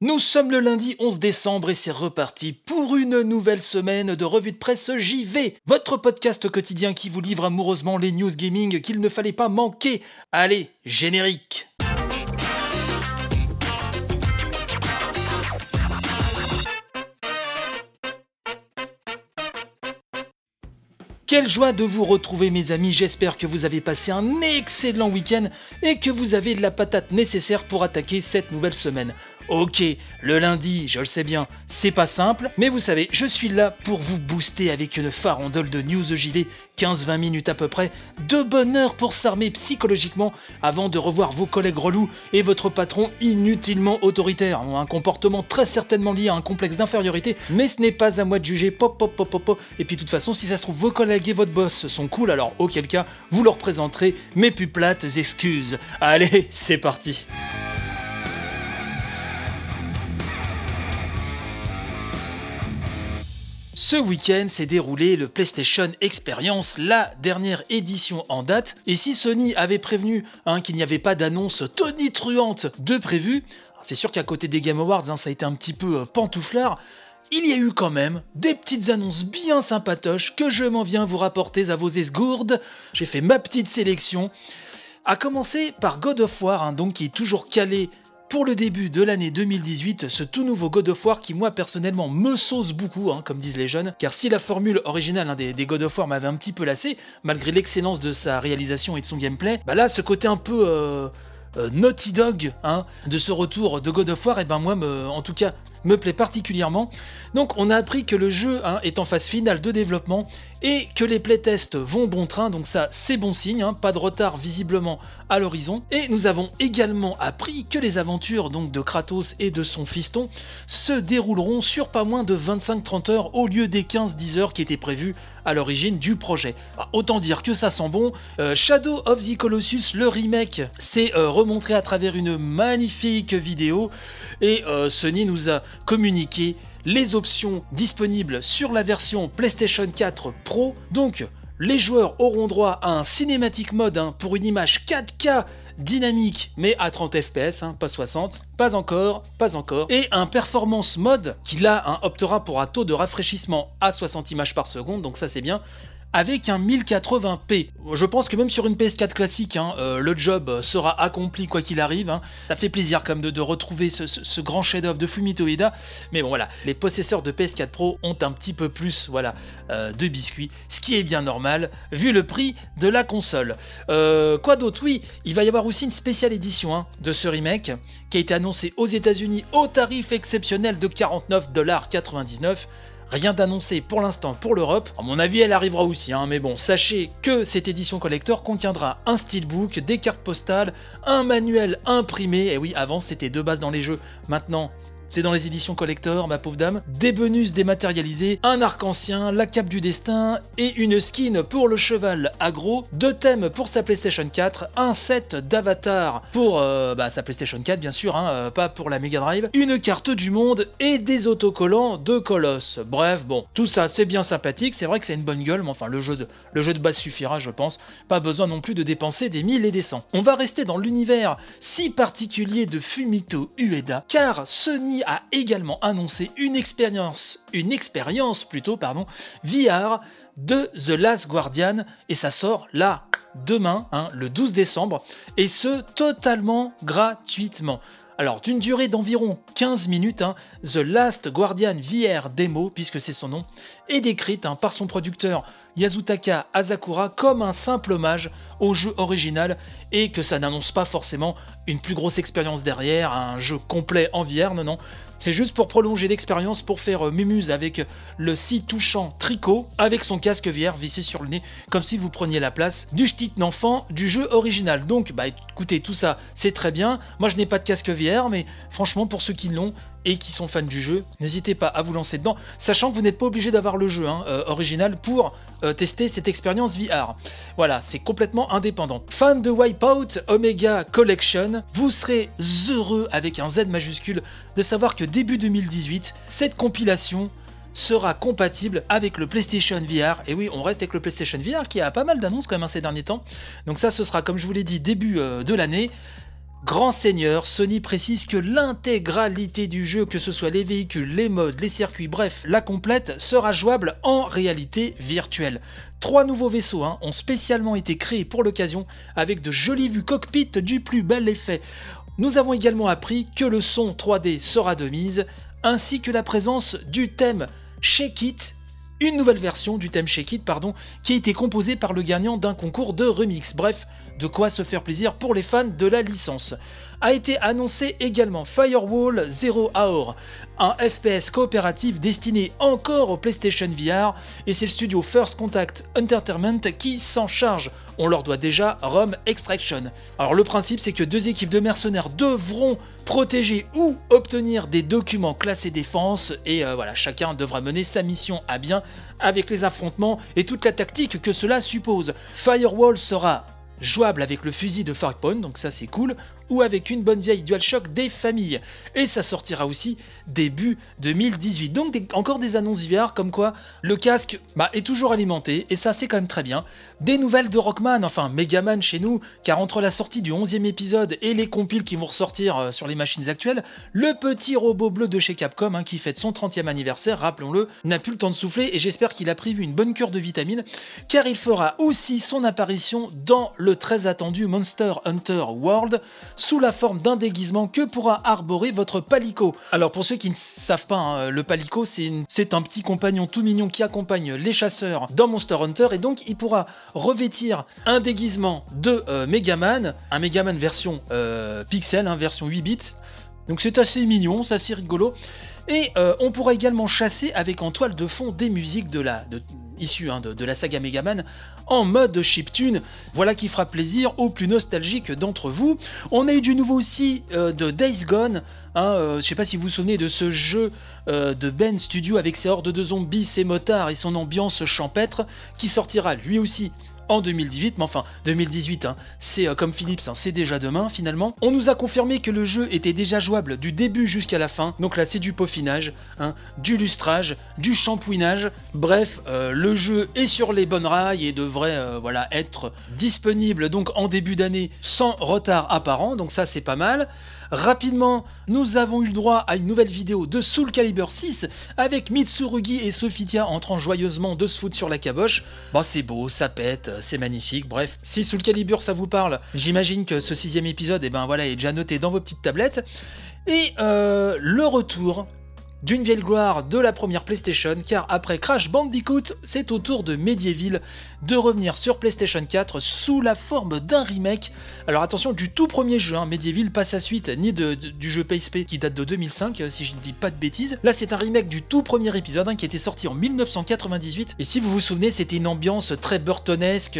Nous sommes le lundi 11 décembre et c'est reparti pour une nouvelle semaine de revue de presse JV, votre podcast quotidien qui vous livre amoureusement les news gaming qu'il ne fallait pas manquer. Allez, générique Quelle joie de vous retrouver mes amis, j'espère que vous avez passé un excellent week-end et que vous avez de la patate nécessaire pour attaquer cette nouvelle semaine. Ok, le lundi, je le sais bien, c'est pas simple, mais vous savez, je suis là pour vous booster avec une farandole de news JV, 15-20 minutes à peu près, de bonne heure pour s'armer psychologiquement avant de revoir vos collègues relous et votre patron inutilement autoritaire. Un comportement très certainement lié à un complexe d'infériorité, mais ce n'est pas à moi de juger, pop pop pop pop pop. Et puis de toute façon, si ça se trouve, vos collègues et votre boss sont cool, alors auquel cas, vous leur présenterez mes plus plates excuses. Allez, c'est parti. Ce week-end s'est déroulé le PlayStation Experience, la dernière édition en date, et si Sony avait prévenu hein, qu'il n'y avait pas d'annonce tonitruante de prévu, c'est sûr qu'à côté des Game Awards, hein, ça a été un petit peu euh, pantouflard, il y a eu quand même des petites annonces bien sympatoches que je m'en viens vous rapporter à vos esgourdes. J'ai fait ma petite sélection. A commencer par God of War, hein, donc qui est toujours calé pour le début de l'année 2018, ce tout nouveau God of War qui moi personnellement me sauce beaucoup, hein, comme disent les jeunes, car si la formule originale hein, des, God of War m'avait un petit peu lassé, malgré l'excellence de sa réalisation et de son gameplay, bah là ce côté un peu... Euh, euh, Naughty Dog hein, de ce retour de God of War, et ben moi, en tout cas, me plaît particulièrement. Donc on a appris que le jeu hein, est en phase finale de développement et que les playtests vont bon train, donc ça c'est bon signe, hein, pas de retard visiblement à l'horizon. Et nous avons également appris que les aventures donc de Kratos et de son fiston se dérouleront sur pas moins de 25-30 heures au lieu des 15-10 heures qui étaient prévues à l'origine du projet. Bah, autant dire que ça sent bon. Euh, Shadow of the Colossus, le remake, s'est euh, remontré à travers une magnifique vidéo et euh, Sony nous a communiqué les options disponibles sur la version PlayStation 4 Pro. Donc, les joueurs auront droit à un cinématique mode hein, pour une image 4K dynamique mais à 30 fps, hein, pas 60, pas encore, pas encore, et un performance mode qui là hein, optera pour un taux de rafraîchissement à 60 images par seconde, donc ça c'est bien, avec un 1080p. Je pense que même sur une PS4 classique, hein, euh, le job sera accompli quoi qu'il arrive. Hein. Ça fait plaisir comme de, retrouver ce, grand chef-d'œuvre de Fumito Ueda. Mais bon voilà, les possesseurs de PS4 Pro ont un petit peu plus voilà, euh, de biscuits, ce qui est bien normal vu le prix de la console. Euh, quoi d'autre? Oui, il va y avoir aussi une spéciale édition hein, de ce remake qui a été annoncée aux États-Unis au tarif exceptionnel de 49,99$. Rien d'annoncé pour l'instant pour l'Europe. À mon avis, elle arrivera aussi, hein, mais bon, sachez que cette édition collector contiendra un steelbook, des cartes postales, un manuel imprimé. Et oui, avant c'était deux bases dans les jeux. Maintenant, c'est dans les éditions collector, ma pauvre dame. Des bonus dématérialisés, un arc ancien, la cape du destin et une skin pour le cheval agro, deux thèmes pour sa PlayStation 4, un set d'avatar pour euh, bah, sa PlayStation 4 bien sûr, hein, euh, pas pour la Mega Drive, une carte du monde et des autocollants de Colosse. Bref, bon, tout ça c'est bien sympathique, c'est vrai que c'est une bonne gueule, mais enfin le jeu, de, le base suffira je pense, pas besoin non plus de dépenser des mille et des cents. On va rester dans l'univers si particulier de Fumito Ueda, car Sony a également annoncé une expérience, une expérience plutôt, pardon, VR de The Last Guardian et ça sort là demain, hein, le 12 décembre, et ce totalement gratuitement. Alors, d'une durée d'environ 15 minutes, hein, The Last Guardian VR Demo, puisque c'est son nom, est décrite hein, par son producteur Yazutaka Asakura comme un simple hommage au jeu original et que ça n'annonce pas forcément une plus grosse expérience derrière, un jeu complet en VR, non, non. C'est juste pour prolonger l'expérience, pour faire euh, mémuse avec le si touchant tricot, avec son casque VR vissé sur le nez, comme si vous preniez la place du petit enfant du jeu original. Donc, bah écoutez, tout ça, c'est très bien. Moi, je n'ai pas de casque VR, mais franchement, pour ceux qui l'ont, et qui sont fans du jeu, n'hésitez pas à vous lancer dedans, sachant que vous n'êtes pas obligé d'avoir le jeu hein, euh, original pour euh, tester cette expérience VR. Voilà, c'est complètement indépendant. Fan de Wipeout Omega Collection, vous serez heureux avec un Z majuscule de savoir que début 2018, cette compilation sera compatible avec le PlayStation VR. Et oui, on reste avec le PlayStation VR qui a pas mal d'annonces quand même hein, ces derniers temps. Donc ça, ce sera, comme je vous l'ai dit, début euh, de l'année. Grand Seigneur, Sony précise que l'intégralité du jeu, que ce soit les véhicules, les modes, les circuits, bref, la complète, sera jouable en réalité virtuelle. Trois nouveaux vaisseaux hein, ont spécialement été créés pour l'occasion, avec de jolies vues cockpit du plus bel effet. Nous avons également appris que le son 3D sera de mise, ainsi que la présence du thème Shake une nouvelle version du thème Shake pardon, qui a été composée par le gagnant d'un concours de remix. Bref, de quoi se faire plaisir pour les fans de la licence. A été annoncé également Firewall Zero Hour, un FPS coopératif destiné encore au PlayStation VR, et c'est le studio First Contact Entertainment qui s'en charge. On leur doit déjà ROM Extraction. Alors le principe c'est que deux équipes de mercenaires devront protéger ou obtenir des documents classés défense, et euh, voilà, chacun devra mener sa mission à bien avec les affrontements et toute la tactique que cela suppose. Firewall sera jouable avec le fusil de Farpoint, donc ça c'est cool, ou avec une bonne vieille DualShock des familles. Et ça sortira aussi début 2018. Donc encore des annonces VR comme quoi le casque bah, est toujours alimenté, et ça c'est quand même très bien. Des nouvelles de Rockman, enfin Megaman chez nous, car entre la sortie du 11e épisode et les compiles qui vont ressortir euh, sur les machines actuelles, le petit robot bleu de chez Capcom, hein, qui fête son 30e anniversaire, rappelons-le, n'a plus le temps de souffler, et j'espère qu'il a prévu une bonne cure de vitamines, car il fera aussi son apparition dans le très attendu Monster Hunter World, sous la forme d'un déguisement que pourra arborer votre palico. Alors pour ceux qui ne savent pas, hein, le palico c'est un petit compagnon tout mignon qui accompagne les chasseurs dans Monster Hunter et donc il pourra revêtir un déguisement de euh, Megaman, un Megaman version euh, pixel, hein, version 8 bits. Donc c'est assez mignon, c'est assez rigolo. Et euh, on pourra également chasser avec en toile de fond des musiques de la, issues hein, de, la saga Megaman en mode chiptune. Voilà qui fera plaisir aux plus nostalgiques d'entre vous. On a eu du nouveau aussi euh, de Days Gone. Hein, euh, je sais pas si vous vous souvenez de ce jeu de Ben Studio avec ses hordes de zombies, ses motards et son ambiance champêtre qui sortira lui aussi en 2018, mais enfin 2018, hein, c'est euh, comme Philips, c'est déjà demain finalement. On nous a confirmé que le jeu était déjà jouable du début jusqu'à la fin, donc là c'est du peaufinage, hein, du lustrage, du shampouinage, bref, euh, le jeu est sur les bonnes rails et devrait euh, voilà, être disponible donc en début d'année sans retard apparent, donc ça c'est pas mal. Rapidement, nous avons eu le droit à une nouvelle vidéo de Soul Calibur 6 avec Mitsurugi et Sophitia entrant joyeusement de se foutre sur la caboche. Bon, c'est beau, ça pète, c'est magnifique. Bref, si Soul Calibur ça vous parle, j'imagine que ce sixième épisode, eh ben voilà, est déjà noté dans vos petites tablettes. Et euh, le retour d'une vieille gloire de la première PlayStation, car après Crash Bandicoot, c'est au tour de Medieval de revenir sur PlayStation 4 sous la forme d'un remake. Alors attention, du tout premier jeu, hein, Medieval, pas sa suite, ni du jeu PSP qui date de 2005, euh, si je ne dis pas de bêtises. Là, c'est un remake du tout premier épisode hein, qui était sorti en 1998. Et si vous vous souvenez, c'était une ambiance très burtonesque.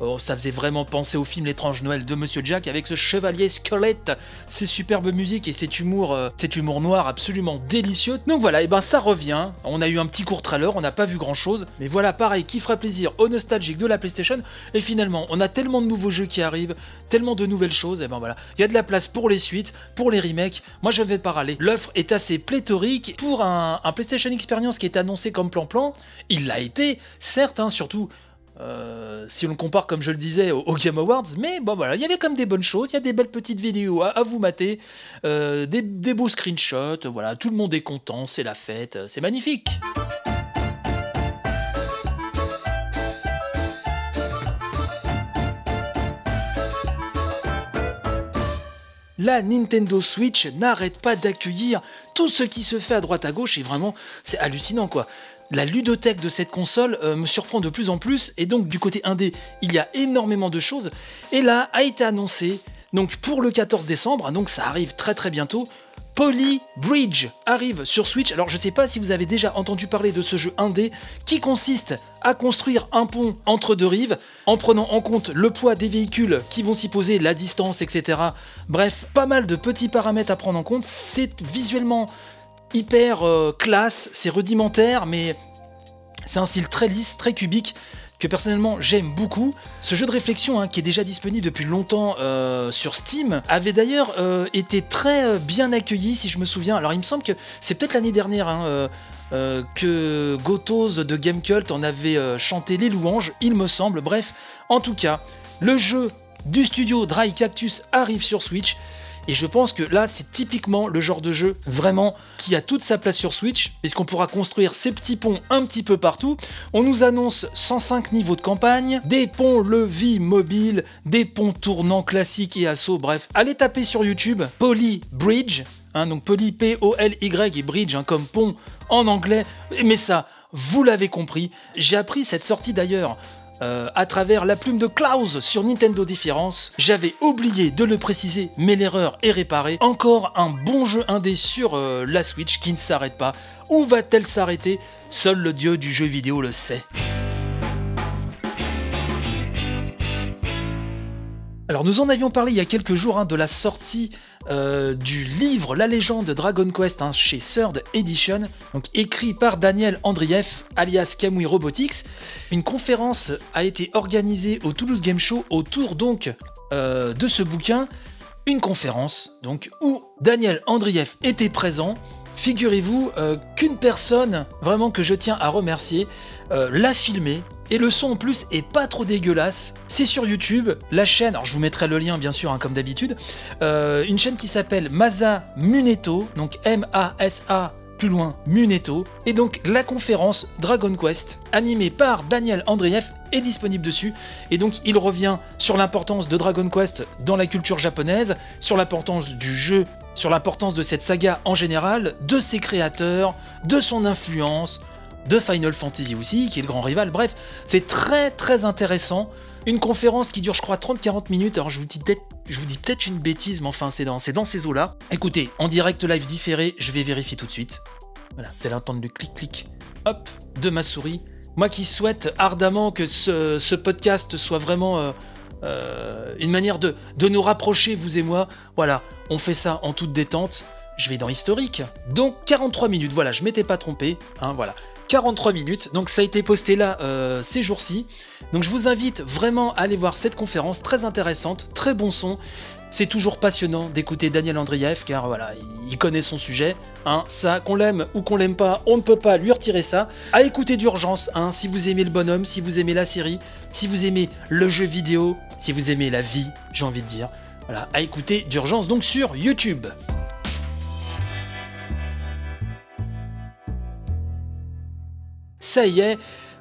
Oh, ça faisait vraiment penser au film L'étrange Noël de Monsieur Jack avec ce chevalier squelette, ses superbes musiques et cet humour, euh, cet humour noir absolument délicieux. Donc voilà, et ben ça revient. On a eu un petit court trailer, on n'a pas vu grand chose, mais voilà, pareil, qui fera plaisir aux nostalgiques de la PlayStation. Et finalement, on a tellement de nouveaux jeux qui arrivent, tellement de nouvelles choses, et ben voilà, il y a de la place pour les suites, pour les remakes. Moi, je vais pas parler. L'offre est assez pléthorique pour un, PlayStation Experience qui est annoncé comme plan-plan. Il l'a été, certes, hein, surtout euh, si on le compare, comme je le disais, au, Game Awards, mais bon voilà, il y avait même des bonnes choses, il y a des belles petites vidéos à, vous mater, euh, des, des, beaux screenshots, voilà, tout le monde est content, c'est la fête, c'est magnifique. La Nintendo Switch n'arrête pas d'accueillir tout ce qui se fait à droite à gauche et vraiment c'est hallucinant quoi la ludothèque de cette console euh, me surprend de plus en plus, et donc du côté indé, il y a énormément de choses. Et là, a été annoncé, donc pour le 14 décembre, donc ça arrive très très bientôt, Poly Bridge arrive sur Switch. Alors je sais pas si vous avez déjà entendu parler de ce jeu indé qui consiste à construire un pont entre deux rives en prenant en compte le poids des véhicules qui vont s'y poser, la distance, etc. Bref, pas mal de petits paramètres à prendre en compte. C'est visuellement hyper euh, classe, c'est rudimentaire, mais c'est un style très lisse, très cubique que personnellement j'aime beaucoup. Ce jeu de réflexion, hein, qui est déjà disponible depuis longtemps euh, sur Steam, avait d'ailleurs euh, été très bien accueilli, si je me souviens. Alors il me semble que c'est peut-être l'année dernière hein, que Gotos de Gamecult en avait chanté les louanges, il me semble. Bref, en tout cas, le jeu du studio Dry Cactus arrive sur Switch. Et je pense que là, c'est typiquement le genre de jeu vraiment qui a toute sa place sur Switch, puisqu'on pourra construire ces petits ponts un petit peu partout. On nous annonce 105 niveaux de campagne, des ponts levis mobiles, des ponts tournants classiques et assaut, bref. Allez taper sur YouTube Poly Bridge, hein, donc Poly P-O-L-Y et Bridge, hein, comme pont en anglais. Mais ça, vous l'avez compris, j'ai appris cette sortie d'ailleurs euh, à travers la plume de Klaus sur Nintendo Difference. J'avais oublié de le préciser, mais l'erreur est réparée. Encore un bon jeu indé sur euh, la Switch qui ne s'arrête pas. Où va-t-elle s'arrêter? Seul le dieu du jeu vidéo le sait. Alors nous en avions parlé il y a quelques jours hein, de la sortie euh, du livre La légende de Dragon Quest hein, chez Third Edition, donc écrit par Daniel Andrieff alias Kamui Robotics. Une conférence a été organisée au Toulouse Game Show autour donc euh, de ce bouquin. Une conférence donc où Daniel Andrieff était présent. Figurez-vous euh, qu'une personne vraiment que je tiens à remercier l'a filmé. Et le son en plus est pas trop dégueulasse. C'est sur YouTube, la chaîne, alors je vous mettrai le lien bien sûr hein, comme d'habitude, euh, une chaîne qui s'appelle Masa Muneto, donc M-A-S-A plus loin Muneto, et donc la conférence Dragon Quest, animée par Daniel Andrieff, est disponible dessus, et donc il revient sur l'importance de Dragon Quest dans la culture japonaise, sur l'importance du jeu, sur l'importance de cette saga en général, de ses créateurs, de son influence, de Final Fantasy aussi, qui est le grand rival. Bref, c'est très très intéressant. Une conférence qui dure, je crois, 30-40 minutes. Alors je vous dis peut-être je vous dis une bêtise, mais enfin, c'est dans, ces eaux-là. Écoutez, en direct live différé, je vais vérifier tout de suite. Voilà, vous allez entendre le clic-clic, hop, de ma souris. Moi qui souhaite ardemment que ce, podcast soit vraiment euh, euh, une manière de, de nous rapprocher, vous et moi. Voilà, on fait ça en toute détente. Je vais dans historique. Donc 43 minutes, voilà, je m'étais pas trompé. Hein, voilà. 43 minutes. Donc ça a été posté là euh, ces jours-ci. Donc je vous invite vraiment à aller voir cette conférence très intéressante, très bon son. C'est toujours passionnant d'écouter Daniel Andrieff car voilà, il connaît son sujet. Hein. Ça, qu'on l'aime ou qu'on l'aime pas, on ne peut pas lui retirer ça. À écouter d'urgence, hein, si vous aimez le bonhomme, si vous aimez la série, si vous aimez le jeu vidéo, si vous aimez la vie, j'ai envie de dire. Voilà, à écouter d'urgence donc sur YouTube. Ça y est,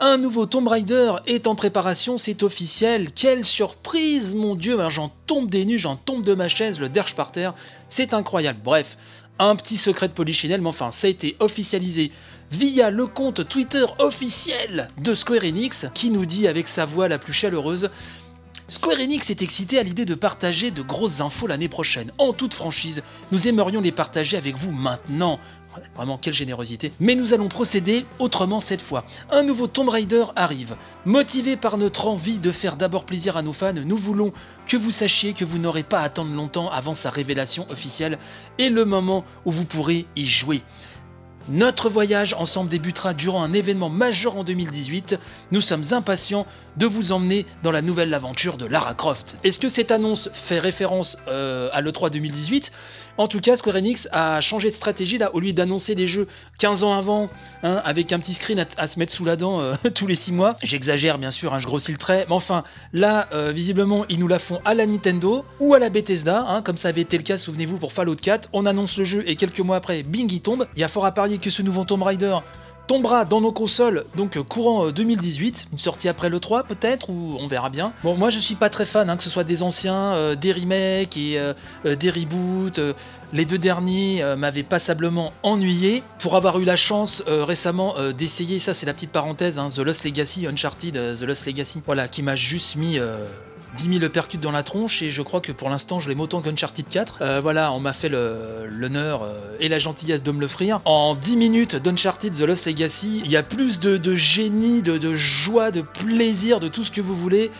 un nouveau Tomb Raider est en préparation, c'est officiel. Quelle surprise, mon dieu, j'en tombe des nues, j'en tombe de ma chaise, le derche par terre, c'est incroyable. Bref, un petit secret de polichinelle, mais enfin, ça a été officialisé via le compte Twitter officiel de Square Enix, qui nous dit avec sa voix la plus chaleureuse Square Enix est excité à l'idée de partager de grosses infos l'année prochaine. En toute franchise, nous aimerions les partager avec vous maintenant. Vraiment, quelle générosité. Mais nous allons procéder autrement cette fois. Un nouveau Tomb Raider arrive. Motivé par notre envie de faire d'abord plaisir à nos fans, nous voulons que vous sachiez que vous n'aurez pas à attendre longtemps avant sa révélation officielle et le moment où vous pourrez y jouer. Notre voyage ensemble débutera durant un événement majeur en 2018. Nous sommes impatients de vous emmener dans la nouvelle aventure de Lara Croft. Est-ce que cette annonce fait référence euh, à l'E3 2018 En tout cas, Square Enix a changé de stratégie là, au lieu d'annoncer les jeux 15 ans avant, hein, avec un petit screen à, se mettre sous la dent euh, tous les 6 mois. J'exagère bien sûr, hein, je grossis le trait, mais enfin, là, euh, visiblement, ils nous la font à la Nintendo ou à la Bethesda, hein, comme ça avait été le cas, souvenez-vous, pour Fallout 4. On annonce le jeu et quelques mois après, bing, il tombe. Il y a fort à parier que ce nouveau Tomb Raider tombera dans nos consoles donc euh, courant 2018, euh, une sortie après le 3 peut-être ou on verra bien. Bon moi je suis pas très fan hein, que ce soit des anciens, euh, des remakes et des reboots. les deux derniers m'avaient passablement ennuyé. Pour avoir eu la chance récemment d'essayer, ça c'est la petite parenthèse, hein, The Lost Legacy, Uncharted, The Lost Legacy, voilà qui m'a juste mis 10 000 percutes dans la tronche et je crois que pour l'instant je l'aime autant qu'Uncharted 4. Euh, voilà, on m'a fait l'honneur euh, et la gentillesse de me l'offrir. En 10 minutes d'Uncharted The Lost Legacy, il y a plus de, génie, de, joie, de plaisir, de tout ce que vous voulez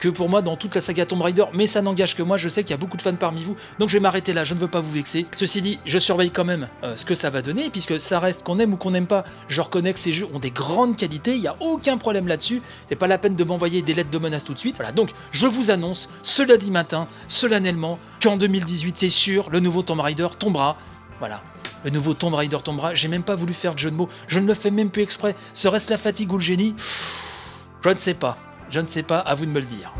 que pour moi dans toute la saga Tomb Raider, mais ça n'engage que moi, je sais qu'il y a beaucoup de fans parmi vous, donc je vais m'arrêter là, je ne veux pas vous vexer. Ceci dit, je surveille quand même euh, ce que ça va donner, puisque ça reste qu'on aime ou qu'on n'aime pas, je reconnais que ces jeux ont des grandes qualités, il n'y a aucun problème là-dessus, c'est pas la peine de m'envoyer des lettres de menace tout de suite. Voilà, donc je vous annonce, ce lundi matin, solennellement, qu'en 2018, c'est sûr, le nouveau Tomb Raider tombera. Voilà, le nouveau Tomb Raider tombera. J'ai même pas voulu faire de jeu de mots. Je ne le fais même plus exprès. Serait-ce la fatigue ou le génie? Je ne sais pas. Je ne sais pas, à vous de me le dire.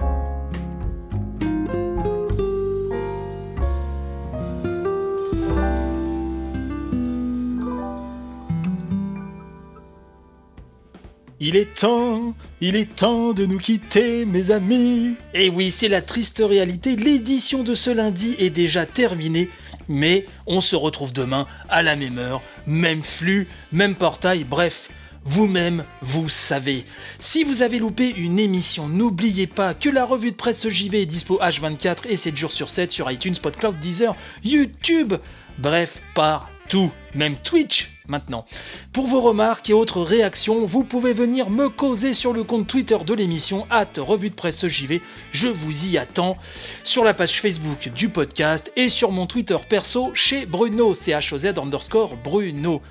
Il est temps, il est temps de nous quitter, mes amis. Et oui, c'est la triste réalité. L'édition de ce lundi est déjà terminée, mais on se retrouve demain à la même heure, même flux, même portail. Bref, vous-même, vous savez. Si vous avez loupé une émission, n'oubliez pas que la revue de presse JV est dispo H24 et 7 jours sur 7 sur iTunes, PodCloud, Deezer, YouTube. Bref, partout, même Twitch maintenant. Pour vos remarques et autres réactions, vous pouvez venir me causer sur le compte Twitter de l'émission, at revue de presse JV. Je vous y attends. Sur la page Facebook du podcast et sur mon Twitter perso chez Bruno, C-H-O-Z underscore Bruno.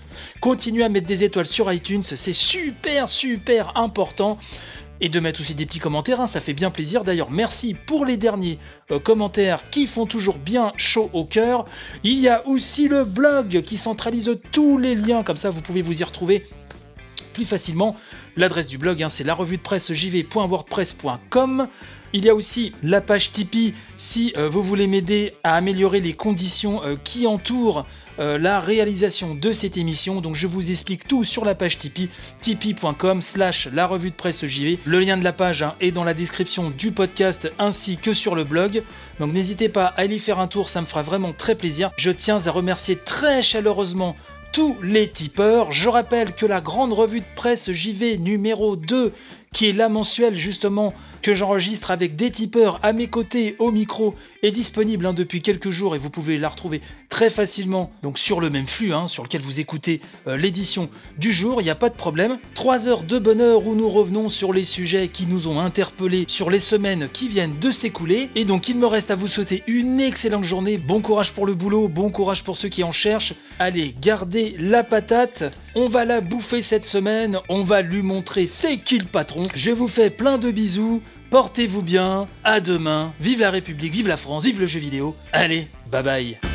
Continuez à mettre des étoiles sur iTunes, c'est super super important et de mettre aussi des petits commentaires, hein, ça fait bien plaisir. D'ailleurs, merci pour les derniers euh, commentaires qui font toujours bien chaud au cœur. Il y a aussi le blog qui centralise tous les liens, comme ça vous pouvez vous y retrouver plus facilement. L'adresse du blog, hein, c'est la revue de presse jv.wordpress.com. Il y a aussi la page Tipeee si euh, vous voulez m'aider à améliorer les conditions euh, qui entourent euh, la réalisation de cette émission. Donc je vous explique tout sur la page Tipeee, tipeee.com slash la revue de presse JV. Le lien de la page hein, est dans la description du podcast ainsi que sur le blog. Donc n'hésitez pas à aller faire un tour, ça me fera vraiment très plaisir. Je tiens à remercier très chaleureusement tous les tipeurs. Je rappelle que la grande revue de presse JV numéro 2, qui est la mensuelle justement que j'enregistre avec des tipeurs à mes côtés au micro est disponible hein, depuis quelques jours et vous pouvez la retrouver très facilement donc sur le même flux hein, sur lequel vous écoutez euh, l'édition du jour, il n'y a pas de problème. Trois heures de bonheur où nous revenons sur les sujets qui nous ont interpellés sur les semaines qui viennent de s'écouler. Et donc il me reste à vous souhaiter une excellente journée, bon courage pour le boulot, bon courage pour ceux qui en cherchent, allez gardez la patate, on va la bouffer cette semaine, on va lui montrer c'est qui le patron, je vous fais plein de bisous, Portez-vous bien, à demain, vive la République, vive la France, vive le jeu vidéo. Allez, bye bye